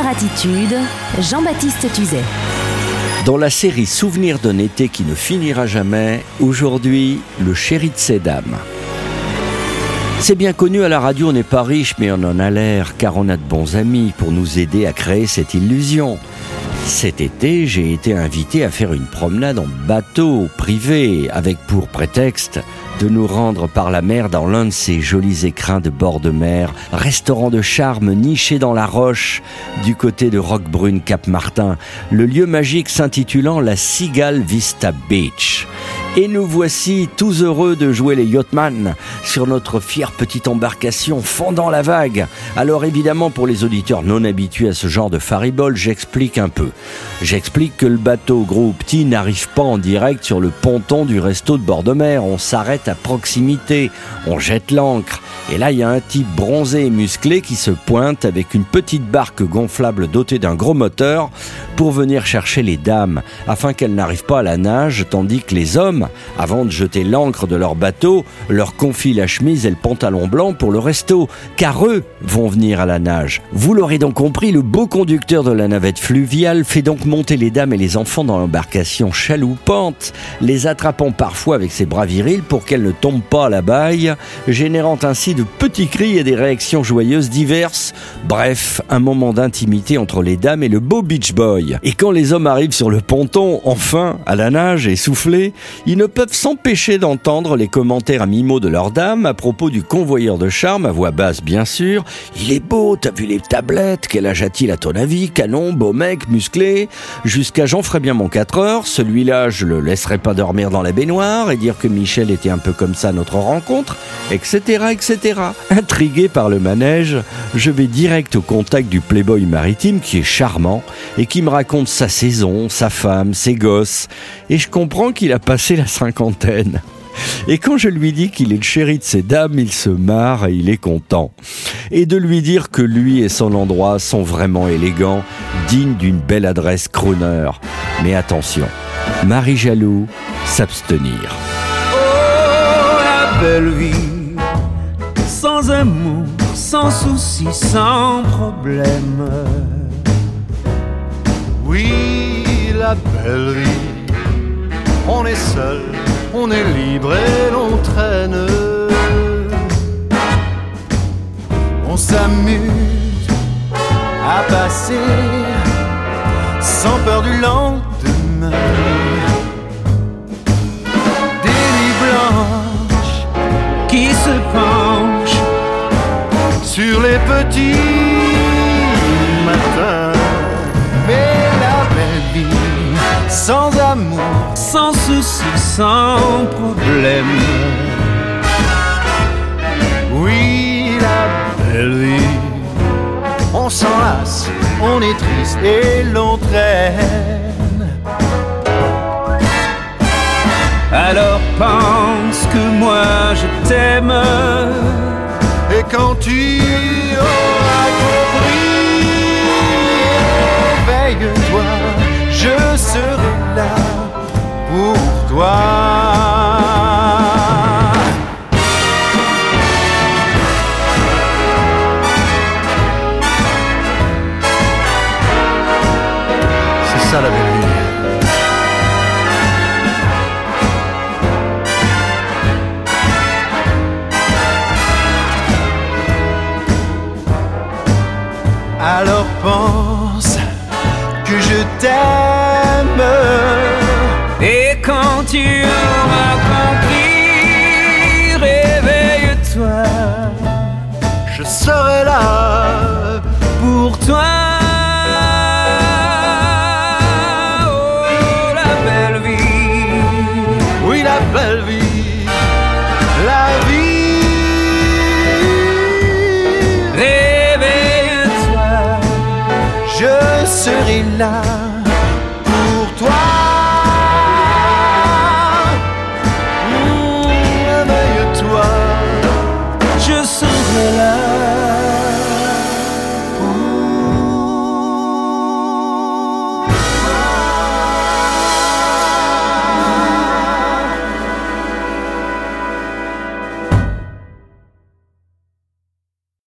Attitude, Jean-Baptiste Tuzet. Dans la série Souvenirs d'un été qui ne finira jamais, aujourd'hui, le chéri de ces dames. C'est bien connu à la radio, on n'est pas riche, mais on en a l'air, car on a de bons amis pour nous aider à créer cette illusion. Cet été, j'ai été invité à faire une promenade en bateau privé, avec pour prétexte de nous rendre par la mer dans l'un de ces jolis écrins de bord de mer, restaurant de charme niché dans la roche du côté de Roquebrune Cap Martin, le lieu magique s'intitulant la Cigale Vista Beach. Et nous voici tous heureux de jouer les yachtman sur notre fière petite embarcation fondant la vague. Alors évidemment pour les auditeurs non habitués à ce genre de faribole, j'explique un peu. J'explique que le bateau gros ou petit n'arrive pas en direct sur le ponton du resto de bord de mer. On s'arrête à proximité, on jette l'ancre. Et là, il y a un type bronzé et musclé qui se pointe avec une petite barque gonflable dotée d'un gros moteur pour venir chercher les dames afin qu'elles n'arrivent pas à la nage, tandis que les hommes avant de jeter l'ancre de leur bateau, leur confient la chemise et le pantalon blanc pour le resto, car eux vont venir à la nage. Vous l'aurez donc compris, le beau conducteur de la navette fluviale fait donc monter les dames et les enfants dans l'embarcation chaloupante, les attrapant parfois avec ses bras virils pour qu'elles ne tombent pas à la baille, générant ainsi de petits cris et des réactions joyeuses diverses. Bref, un moment d'intimité entre les dames et le beau beach boy. Et quand les hommes arrivent sur le ponton, enfin, à la nage, essoufflés, ne peuvent s'empêcher d'entendre les commentaires à mi-mot de leur dame à propos du convoyeur de charme, à voix basse bien sûr. Il est beau, t'as vu les tablettes, quel âge a-t-il à ton avis? Canon, beau mec, musclé Jusqu'à j'en ferai bien mon 4 heures, celui-là je le laisserai pas dormir dans la baignoire et dire que Michel était un peu comme ça à notre rencontre, etc. etc. Intrigué par le manège, je vais direct au contact du playboy maritime qui est charmant et qui me raconte sa saison, sa femme, ses gosses, et je comprends qu'il a passé cinquantaine. Et quand je lui dis qu'il est le chéri de ces dames, il se marre et il est content. Et de lui dire que lui et son endroit sont vraiment élégants, dignes d'une belle adresse crooner. Mais attention, Marie Jaloux, s'abstenir. Oh, la belle vie, sans amour, sans souci, sans problème. Oui, la belle vie, on est seul, on est libre et l'on traîne. On s'amuse à passer sans peur du lendemain. Des nuits blanches qui se penchent sur les petits sans amour, sans souci, sans problème. oui, la belle vie. On s'enlace, on est triste et l'on traîne. Alors pense que moi je t'aime. Et quand tu auras Et quand tu auras compris, réveille-toi Je serai là pour toi. Oh, la belle vie. Oui, la belle vie, la vie. Réveille-toi. Je serai là